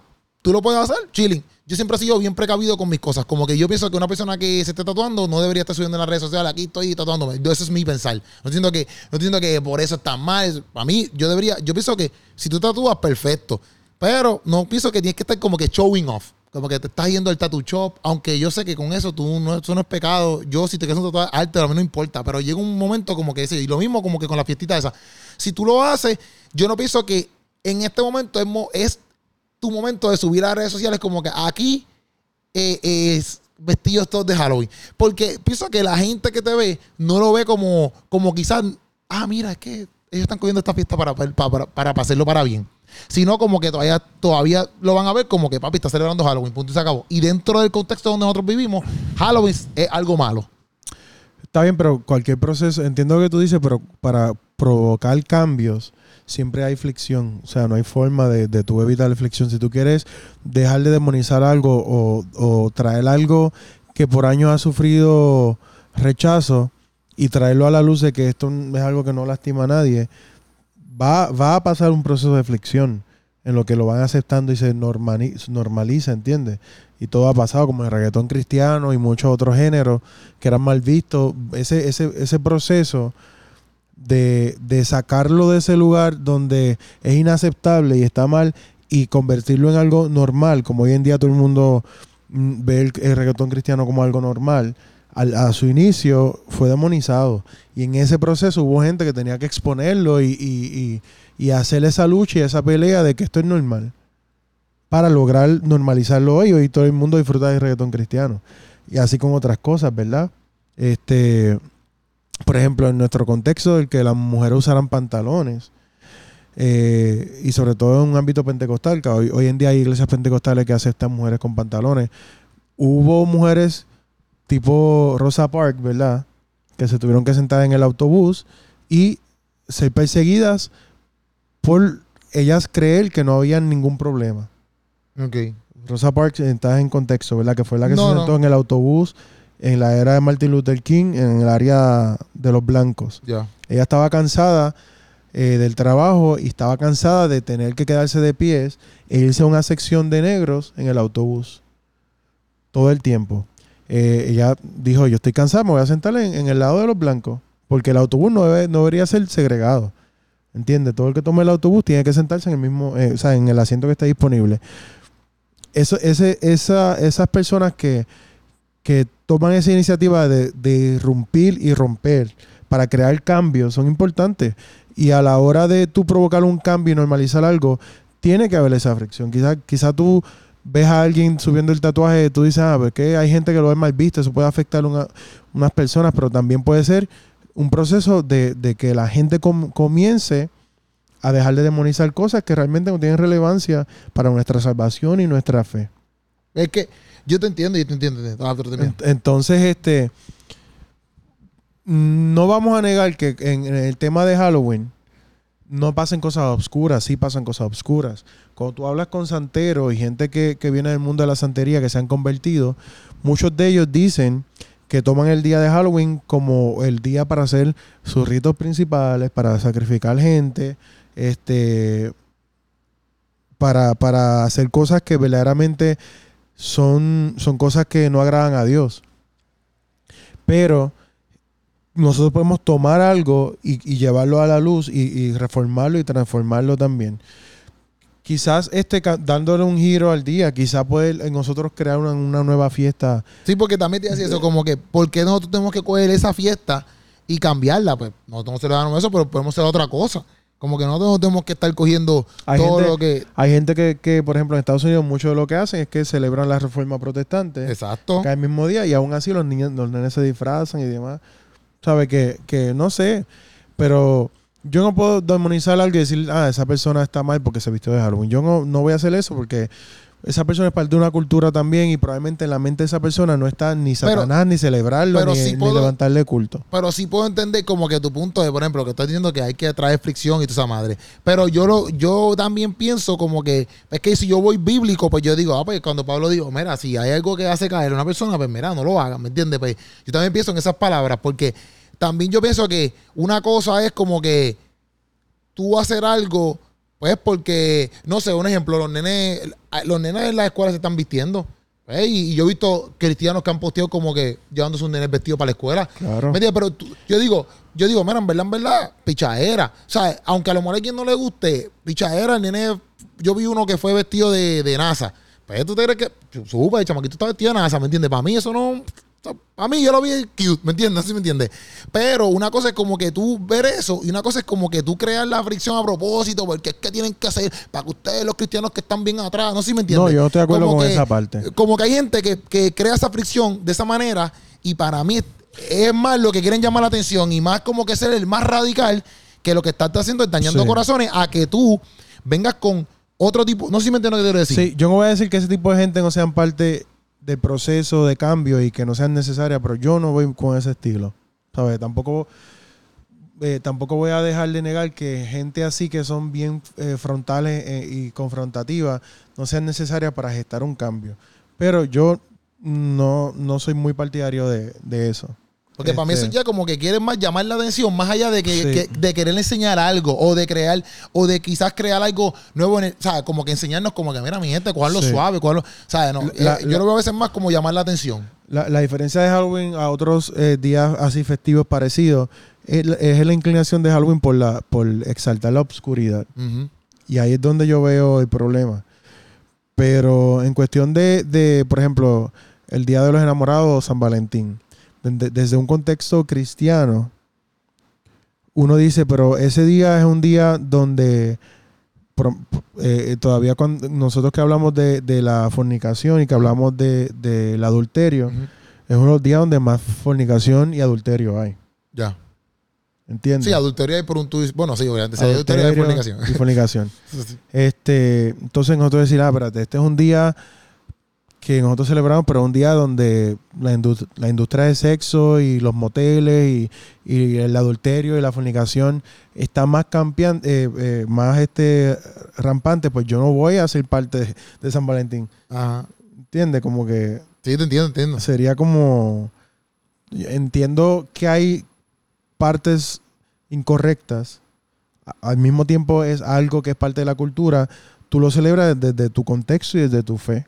tú lo puedes hacer, chilling. Yo siempre he sido bien precavido con mis cosas. Como que yo pienso que una persona que se esté tatuando no debería estar subiendo en las redes sociales. Aquí estoy tatuándome. Eso es mi pensar. No siento que, no siento que por eso está mal. Para mí, yo debería, yo pienso que si tú tatúas, perfecto. Pero no pienso que tienes que estar como que showing off. Como que te estás yendo al tattoo shop. Aunque yo sé que con eso tú no, eso no es pecado. Yo, si te quieres un tatuaje arte, a mí no importa. Pero llega un momento como que sí. Y lo mismo como que con la fiestita esa. Si tú lo haces, yo no pienso que en este momento es, es tu momento de subir a redes sociales como que aquí eh, es vestidos todos de Halloween. Porque pienso que la gente que te ve no lo ve como, como quizás, ah, mira, es que ellos están cogiendo esta fiesta para, para, para, para hacerlo para bien. Sino como que todavía, todavía lo van a ver como que papi está celebrando Halloween, punto y se acabó. Y dentro del contexto donde nosotros vivimos, Halloween es algo malo. Está bien, pero cualquier proceso, entiendo lo que tú dices, pero para provocar cambios siempre hay fricción. O sea, no hay forma de, de tú evitar la fricción. Si tú quieres dejar de demonizar algo o, o traer algo que por años ha sufrido rechazo y traerlo a la luz de que esto es algo que no lastima a nadie, va, va a pasar un proceso de fricción en lo que lo van aceptando y se normani- normaliza, ¿entiendes? Y todo ha pasado, como el reggaetón cristiano y muchos otros géneros que eran mal vistos. Ese, ese, ese proceso de, de sacarlo de ese lugar donde es inaceptable y está mal y convertirlo en algo normal, como hoy en día todo el mundo mm, ve el, el reggaetón cristiano como algo normal, al- a su inicio fue demonizado. Y en ese proceso hubo gente que tenía que exponerlo y, y, y, y hacer esa lucha y esa pelea de que esto es normal. Para lograr normalizarlo hoy. Hoy todo el mundo disfruta del reggaetón cristiano. Y así con otras cosas, ¿verdad? Este, por ejemplo, en nuestro contexto, el que las mujeres usaran pantalones. eh, y sobre todo en un ámbito pentecostal, que hoy, hoy en día hay iglesias pentecostales que aceptan mujeres con pantalones. Hubo mujeres tipo Rosa Park, ¿verdad? Que se tuvieron que sentar en el autobús y ser perseguidas por ellas creer que no había ningún problema. Ok. Rosa Parks, estás en contexto, ¿verdad? Que fue la que No, se no. sentó en el autobús en la era de Martin Luther King, en el área de los blancos. Ya. Ella estaba cansada eh, del trabajo y estaba cansada de tener que quedarse de pies e irse a una sección de negros en el autobús. Todo el tiempo. Eh, ella dijo, yo estoy cansada, me voy a sentar en, el lado de los blancos. Porque el autobús no, debe- no debería ser segregado. ¿Entiendes? Todo el que tome el autobús tiene que sentarse en el mismo, eh, o sea, en el asiento que está disponible. Eso, ese, esa, esas personas que, que toman esa iniciativa de, de irrumpir y romper para crear cambios son importantes. Y a la hora de tú provocar un cambio y normalizar algo, tiene que haber esa fricción. Quizás quizá tú ves a alguien subiendo el tatuaje, tú dices, ah, porque hay gente que lo ve mal visto, eso puede afectar a una- unas personas, pero también puede ser un proceso de, de que la gente com- comience a dejar de demonizar cosas que realmente no tienen relevancia para nuestra salvación y nuestra fe. Es que yo te entiendo, yo te entiendo. Ah, Entonces, este, no vamos a negar que en, en el tema de Halloween no pasen cosas obscuras, sí pasan cosas obscuras. Cuando tú hablas con santeros y gente que, que viene del mundo de la santería, que se han convertido, muchos de ellos dicen que toman el día de Halloween como el día para hacer sus ritos principales, para sacrificar gente, este, para, para hacer cosas que verdaderamente son, son cosas que no agradan a Dios. Pero nosotros podemos tomar algo y, y llevarlo a la luz y, y reformarlo y transformarlo también. Quizás este dándole un giro al día, quizás puede nosotros crear una, una nueva fiesta. Sí, porque también te decía eso, como que, ¿por qué nosotros tenemos que coger esa fiesta y cambiarla? Pues nosotros no celebramos eso, pero podemos hacer otra cosa. Como que nosotros no tenemos que estar cogiendo Hay todo gente- lo que. Hay gente que, que, por ejemplo, en Estados Unidos, mucho de lo que hacen es que celebran la reforma protestante. Exacto. el mismo día y aún así los niños, los nenes se disfrazan y demás. ¿Sabe? Que, que no sé, pero yo no puedo demonizar a alguien y decir, ah, esa persona está mal porque se vistió de Halloween. Yo no, no voy a hacer eso porque esa persona es parte de una cultura también y probablemente en la mente de esa persona no está ni Pero- Satanás, ni celebrarlo, pero ni, sí ni puedo- levantarle culto. Pero sí puedo entender como que tu punto de, por ejemplo, que estás diciendo que hay que traer fricción y toda esa madre. Pero yo lo, yo también pienso como que, es que si yo voy bíblico, pues yo digo, ah, pues cuando Pablo dijo, mira, si hay algo que hace caer a una persona, pues mira, no lo hagan, ¿me entiendes? Pues yo también pienso en esas palabras, porque también yo pienso que una cosa es como que tú hacer algo, pues porque, no sé, un ejemplo, los nenes, los nenes en las escuelas se están vistiendo. pues, y, y yo he visto cristianos que han posteado como que llevando sus nenes vestidos para la escuela. Claro. Pero tú- yo digo, yo digo, mira, en verdad, en verdad, pichadera. O sea, aunque a lo mejor a quien no le guste, pichadera, el nene, yo vi uno que fue vestido de, de NASA. Pues tú te crees que, súper, chamaquito está vestido de NASA, ¿me entiendes? Para mí eso no, a mí yo lo vi cute, ¿me entiendes? ¿Sí me entiendes? Pero una cosa es como que tú ver eso y una cosa es como que tú crear la fricción a propósito porque es que tienen que hacer para que ustedes los cristianos que están bien atrás, ¿no? ¿Sí me entiendes? No, yo no estoy de acuerdo Como con que- esa parte. Como que hay gente que, que crea esa fricción de esa manera y para mí es más lo que quieren llamar la atención y más como que ser el más radical que lo que estás haciendo es dañando Sí. corazones a que tú vengas con otro tipo, no sé si me entiendes lo que quiero decir. Sí, yo no voy a decir que ese tipo de gente no sean parte del proceso de cambio y que no sean necesarias, pero yo no voy con ese estilo. ¿Sabes? Tampoco, eh, tampoco voy a dejar de negar que gente así que son bien eh, frontales eh, y confrontativas no sean necesarias para gestar un cambio. Pero yo no, no soy muy partidario de, de eso. Porque para mí eso Este, ya como que quieren más llamar la atención, más allá de que, Sí. que- de querer enseñar algo o de crear, o de quizás crear algo nuevo, en el- o sea, como que enseñarnos como que, mira, mi gente, cogerlo Sí. suave, cogerlo, ¿sabes? No, La- eh, yo lo veo a veces más como llamar la atención. La, la diferencia de Halloween a otros eh, días así festivos parecidos es, la- es la inclinación de Halloween por, la, por exaltar la obscuridad. Y ahí es donde yo veo el problema. Pero en cuestión de, de, por ejemplo, el Día de los Enamorados, San Valentín, de- desde un contexto cristiano, uno dice, pero ese día es un día donde eh, todavía cuando nosotros que hablamos de, de la fornicación y que hablamos de- del adulterio, es uno de los días donde más fornicación y adulterio hay. Ya. ¿Entiendes? Sí, adulterio hay por un tuit. Bueno, sí, obviamente. Sí, adulterio hay fornicación. y fornicación. *laughs* Sí, sí. Este, entonces nosotros decir, ah, espérate, este es un día que nosotros celebramos, pero un día donde la, la industria de sexo y los moteles y, y el adulterio y la fornicación está más campean, eh, eh, más este rampante, pues yo no voy a ser parte de, de San Valentín. Ajá. ¿Entiendes? Como que Sí, te entiendo, entiendo. sería como entiendo que hay partes incorrectas al mismo tiempo es algo que es parte de la cultura tú lo celebras desde tu contexto y desde tu fe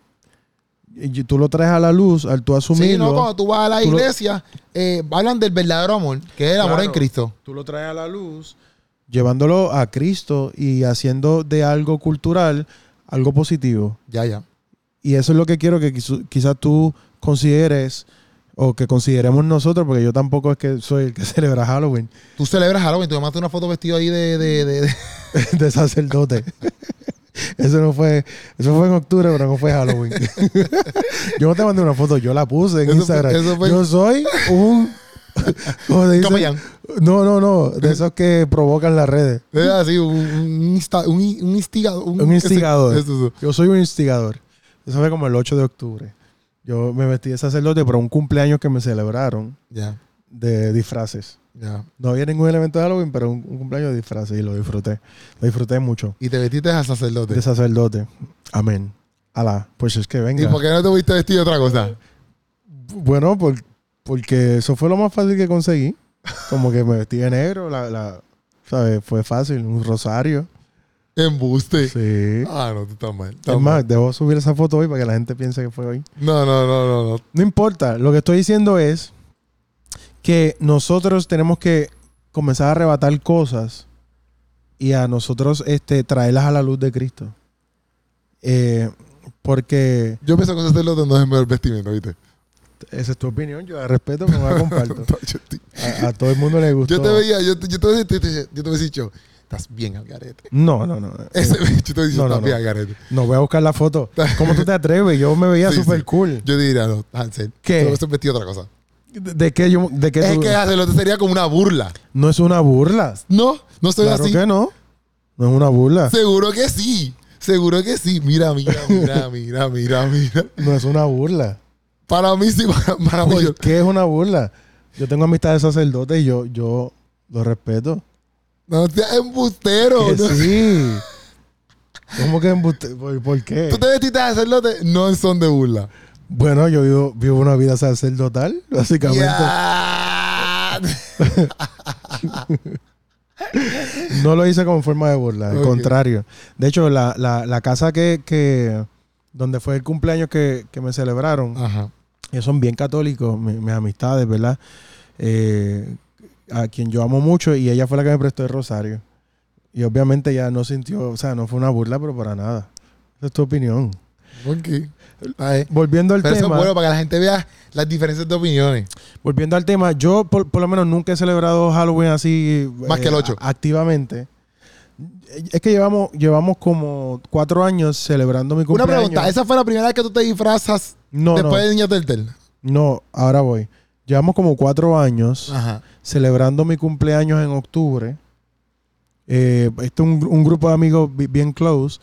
y tú lo traes a la luz al tú Sí, asumirlo no, cuando tú vas a la tú lo- iglesia, eh, hablan del verdadero amor, que es el amor Claro. en Cristo. tú lo traes a la luz llevándolo a Cristo y haciendo de algo cultural algo positivo Ya, ya. Y eso es lo que quiero que quizás tú consideres o que consideremos nosotros, porque yo tampoco es que soy el que *laughs* celebra Halloween, Tú celebras Halloween, tú me mandaste una foto vestido ahí de, de, de- de- *laughs* de sacerdote. *laughs* Eso no fue, eso fue en octubre, pero no fue Halloween. *laughs* yo no te mandé una foto, yo la puse en Eso fue- Instagram. eso fue- Yo soy un *laughs* ¿cómo se dice? No, no, no, de esos que provocan las redes. Es así, un, un, un, un instigador. Un instigador. Eso, eso. Yo soy un instigador. Eso fue como el 8 de octubre. Yo me vestí de sacerdote para un cumpleaños que me celebraron Ya, de disfraces. Ya. No había ningún elemento de Halloween, pero un, un cumpleaños de disfraces y lo disfruté. Lo disfruté mucho. Y te vestiste a sacerdote. De sacerdote. Amén. Alá. Pues es que ¿Y venga. por qué no te viste vestido de otra cosa? Bueno, por- porque eso fue lo más fácil que conseguí. Como que me vestí de negro. La, la- ¿sabes? Fue fácil. Un rosario. Embuste. Sí. Ah, no, tú estás mal. estás Es mal. más, debo subir esa foto hoy para que la gente piense que fue hoy. No, no, no, no, no. No importa. Lo que estoy diciendo es que nosotros tenemos que comenzar a arrebatar cosas y a nosotros este, traerlas a la luz de Cristo. Eh, porque Yo pienso que un sacerdote no es el mejor vestimenta, ¿viste? esa es tu opinión, yo la respeto, *laughs* no la comparto. yo, A, a todo el mundo le gustó. yo te veía, yo, te- yo te yo te- yo te hubiese dicho, estás bien al garete. No, no, no. Ese, yo te dicho, No, no, estás no. bien al garete. No voy a buscar la foto. ¿Cómo tú te atreves? Yo me veía *laughs* Sí, súper sí. cool. Yo diría, no, Hansel. ¿Qué? Hubieses vestido otra cosa. ¿De, de qué yo? ¿De qué Es tú- que sacerdote sería como una burla. No es una burla. No, no soy Claro así. que no. No es una burla. Seguro que sí. Seguro que sí. Mira, mira, mira, *laughs* mira, mira, mira. No es una burla. Para mí sí, para, para mí. yo- ¿Por qué es una burla? Yo tengo amistad de sacerdotes y yo, yo lo respeto. No seas embustero. Que no- sí. *laughs* ¿Cómo que embuste? ¿Por, por qué? Tú te vestiste de sacerdote, no en son de burla. Bueno, yo vivo, vivo una vida sacerdotal, básicamente. No lo hice como forma de burla, al contrario. De hecho, la, la, la casa que, que donde fue el cumpleaños que, que me celebraron, Ajá. ellos son bien católicos, mi- mis, amistades, ¿verdad? Eh, a quien yo amo mucho y ella fue la que me prestó el rosario. Y obviamente ya no sintió, o sea, no fue una burla, pero para nada. Esa es tu opinión. ¿Por qué? Ay, Volviendo al Pero eso es tema, bueno para que la gente vea las diferencias de opiniones. volviendo al tema, yo por, por lo menos nunca he celebrado Halloween así Más que el ocho. a- activamente. Es que llevamos, llevamos como cuatro años celebrando mi Una cumpleaños. pregunta, ¿esa fue la primera vez que tú te disfrazas no, después no, de Niña Turtle? no, ahora voy. Llevamos como cuatro años Ajá. celebrando mi cumpleaños en octubre. Eh, este es un, un grupo de amigos bi- bien close.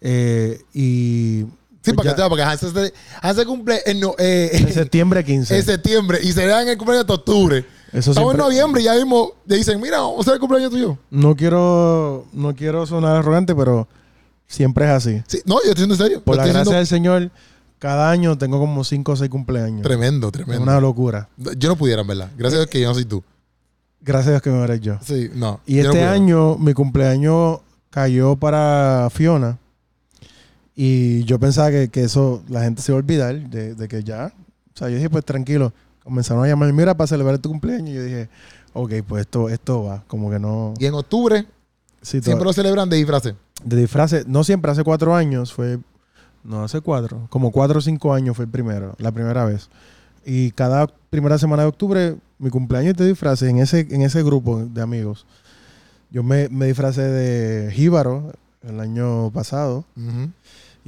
eh, y Sí, pues para ya- que te porque Hansel se, Hansel cumple en, no- eh, en septiembre 15. *laughs* en septiembre y se en el cumpleaños de octubre. Eso Estamos en noviembre y ya mismo le dicen, mira, vamos a el cumpleaños tuyo. no quiero no quiero sonar arrogante, pero siempre es así. Sí, no, yo estoy siendo serio. Por la gracia siendo del Señor, cada año tengo como cinco o seis cumpleaños. Tremendo, tremendo. una locura. Yo no pudiera, en verdad. Gracias a Dios que yo no soy tú. Gracias a Dios que me eres yo. Sí, no. Y no este año mi cumpleaños cayó para Fiona. Y yo pensaba que, que eso la gente se iba a olvidar de, de que ya. O sea, yo dije, pues tranquilo. Comenzaron a llamar, mira, para celebrar tu cumpleaños. Y yo dije, ok, pues esto, esto va. Como que no. Y en octubre Sí, siempre lo celebran de disfraces. de disfraces, no siempre, hace cuatro años fue. No, hace cuatro. Como cuatro o cinco años fue el primero, la primera vez. Y cada primera semana de octubre, mi cumpleaños de disfraces en ese, en ese grupo de amigos. Yo me, me disfracé de jíbaro el año pasado Ujú.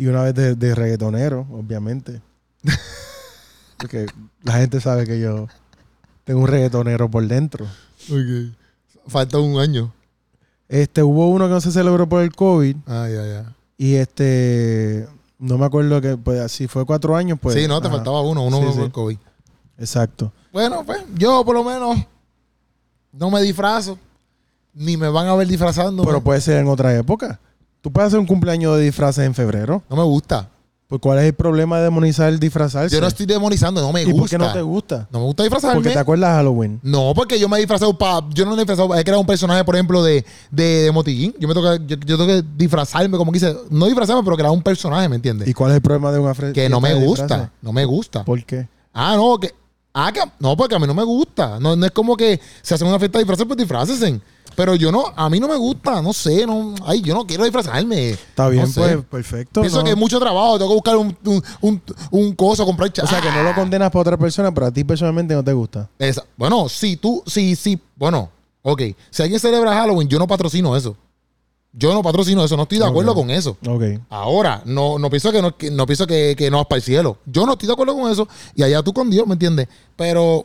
Y una vez de, de reggaetonero, obviamente. *laughs* Porque la gente sabe que yo tengo un reggaetonero por dentro. Falta un año. Este, hubo uno que no se celebró por el COVID Ah, ya, ya. y este, no me acuerdo que, pues, si fue cuatro años, pues. sí, no, te ajá. faltaba uno, uno Sí, por sí. el COVID. Exacto. Bueno, pues yo por lo menos no me disfrazo. Ni me van a ver disfrazando. Pero puede ser en otra época. Tú puedes hacer un cumpleaños de disfraces en febrero. no me gusta. Pues, ¿cuál es el problema de demonizar el disfrazarse? Yo no estoy demonizando, no me ¿Y gusta. por qué no te gusta? No me gusta disfrazarme. Porque te acuerdas de Halloween. No, porque yo me he disfrazado para. Yo no me he disfrazado. He creado un personaje, por ejemplo, de, de, de Motillín. Yo me toca, yo, yo tengo que disfrazarme, como quise. No disfrazarme, pero crear un personaje, ¿me entiendes? ¿Y cuál es el problema de una fre- Que no me gusta. disfraces? No me gusta. ¿Por qué? Ah, no, que. Ah, que. No, porque a mí no me gusta. No, no es como que se hacen una fiesta de disfraces, pues disfrácense. Pero yo no, a mí no me gusta, no sé, no. Ay, yo no quiero disfrazarme. Está bien, No sé. pues, perfecto. Pienso ¿no? que es mucho trabajo, tengo que buscar un, un, un, un coso, comprar O sea, que no lo condenas para otra persona, pero a ti personalmente no te gusta. Esa- Bueno, si tú, sí, sí, bueno, ok. Si alguien celebra Halloween, yo no patrocino eso. Yo no patrocino eso, no estoy de acuerdo con eso. Ok. Ahora, no, no pienso que no, que- no pienso que, que no vas para el cielo. Yo no estoy de acuerdo con eso. Y allá tú con Dios, ¿me entiendes? Pero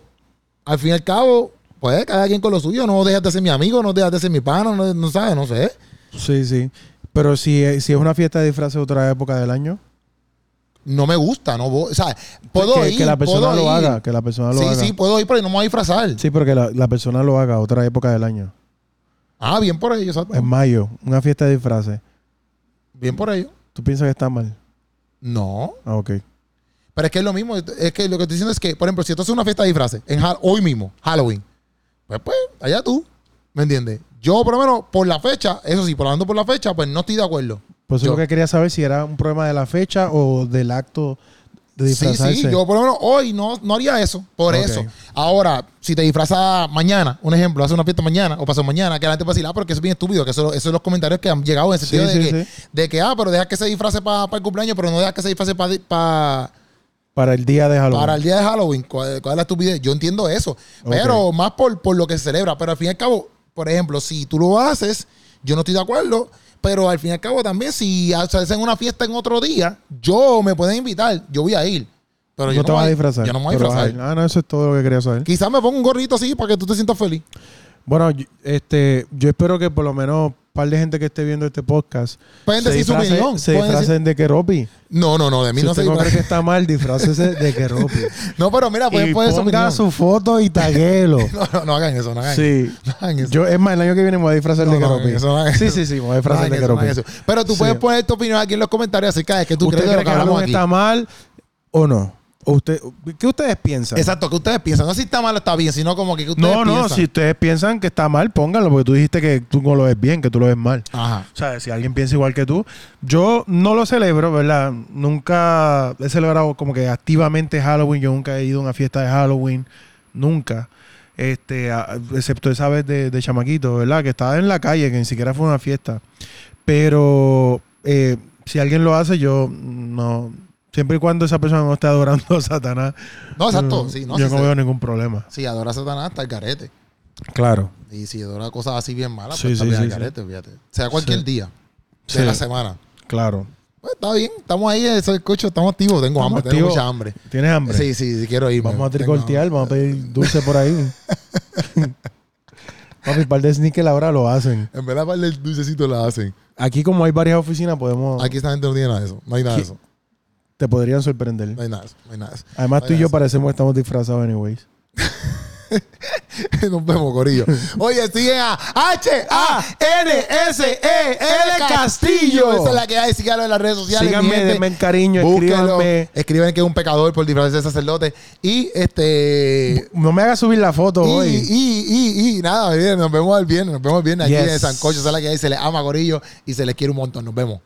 al fin y al cabo, pues cada quien con lo suyo. No dejas de ser mi amigo, no dejas de ser mi pana, no, no sabes, no sé. Sí, sí. Pero si, si es una fiesta de disfraces otra época del año, No me gusta, no voy. O sea, puedo que, ir. que la persona puedo lo ir. haga, que la persona lo Sí, haga. sí, puedo ir, pero no me voy a disfrazar. Sí, porque la, la persona lo haga otra época del año. Ah, bien por ello, exacto. En mayo, una fiesta de disfraces. Bien por ello. ¿Tú piensas que está mal? No. Ah, ok. Pero es que es lo mismo. Es que lo que estoy diciendo es que, por ejemplo, si tú haces una fiesta de disfraces en hoy mismo, Halloween, pues, pues, allá tú. ¿Me entiendes? Yo, por lo menos, por la fecha, eso sí, por hablando por la fecha, pues no estoy de acuerdo. Pues eso Yo- lo que quería saber si era un problema de la fecha o del acto de Sí, disfrazarse. sí, yo por lo menos hoy no, no haría eso, por eso. Ahora, si te disfrazas mañana, un ejemplo, haces una fiesta mañana o pasado mañana, que la gente puede decir, ah, porque eso es bien estúpido, que eso, esos son los comentarios que han llegado en el sentido Sí, de, sí, que, sí. de que, ah, pero deja que se disfrace para el cumpleaños, pero no deja que se disfrace para Para el día de Halloween. para el día de Halloween. ¿Cuál, cuál es la estupidez? Yo entiendo eso. Pero más por, por lo que se celebra. Pero al fin y al cabo, por ejemplo, si tú lo haces, yo no estoy de acuerdo. Pero al fin y al cabo también, si hacen una fiesta en otro día, yo me pueden invitar, yo voy a ir. Pero no yo te no vas voy a disfrazar. Yo no me voy a disfrazar. Ah, no, eso es todo lo que quería saber. Quizás me ponga un gorrito así para que tú te sientas feliz. Bueno, este, yo espero que por lo menos par de gente que esté viendo este podcast Pueden decir su opinión. se disfracen de Keropi. No, no, no, de mí Si no se no cree que está mal, disfrácese de Keropi. *laughs* No, pero mira, pueden poner su ponga opinión. su foto y taguelo. *laughs* No, no, no hagan eso, no hagan Sí. No hagan eso. Yo, es más, el año que viene me voy a disfrazar No, de no, Keropi. no sí, eso. sí, sí, me voy a No disfrazar de no Keropi. Pero tú Sí. puedes poner tu opinión aquí en los comentarios acerca de que tú ¿Usted crees de lo que que hablamos está mal o no? ¿O usted, ¿Qué ustedes piensan? Exacto, ¿qué ustedes piensan? No si está mal o está bien, sino como que ¿qué ustedes No, no, piensan. si ustedes piensan que está mal, pónganlo, porque tú dijiste que tú no lo ves bien, que tú lo ves mal. Ajá. O sea, si alguien piensa igual que tú, yo no lo celebro, ¿verdad? Nunca he celebrado como que activamente Halloween, yo nunca he ido a una fiesta de Halloween, nunca. Este, a- excepto esa vez de, de chamaquito, ¿verdad? Que estaba en la calle, que ni siquiera fue una fiesta. Pero eh, si alguien lo hace, yo no. Siempre y cuando esa persona no esté adorando a Satanás. No, exacto. yo- sí, no, yo si no veo ningún problema. Si adora a Satanás, está el garete. Claro. Y si adora cosas así bien malas, Sí, pues sí, está el sí. garete, fíjate. Sea cualquier día de la semana. Claro. Pues está bien, estamos ahí, eso escucho, estamos activos. Tengo Estamos hambre, tengo activos. mucha hambre. ¿Tienes hambre? Sí, sí, sí, quiero ir. Vamos a tricortear, vamos a pedir dulce por ahí. *laughs* Papi, par de sneakers ahora lo hacen. En verdad, para el dulcecito la hacen. Aquí, como hay varias oficinas, podemos. Aquí esta gente no tiene nada de eso. No hay nada de eso. Te podrían sorprender. No hay nada. No hay nada. Además, tú y yo parecemos que estamos disfrazados, anyways. *laughs* Nos vemos, Corillo. *laughs* Oye, siguen a H-A-N-S-E-L Castillo. Esa es la que hay. Síganlo en las redes sociales. Síganme, denme cariño, Búsquenlo. escríbanme. Escriben que es un pecador por disfrazarse de sacerdote. Y este. No me hagas subir la foto Y, hoy. y, y, y, nada, bien, nos vemos el viernes, nos vemos el viernes aquí Yes. en Sancocho, esa es la que hay, se les ama Corillo y se les quiere un montón, nos vemos.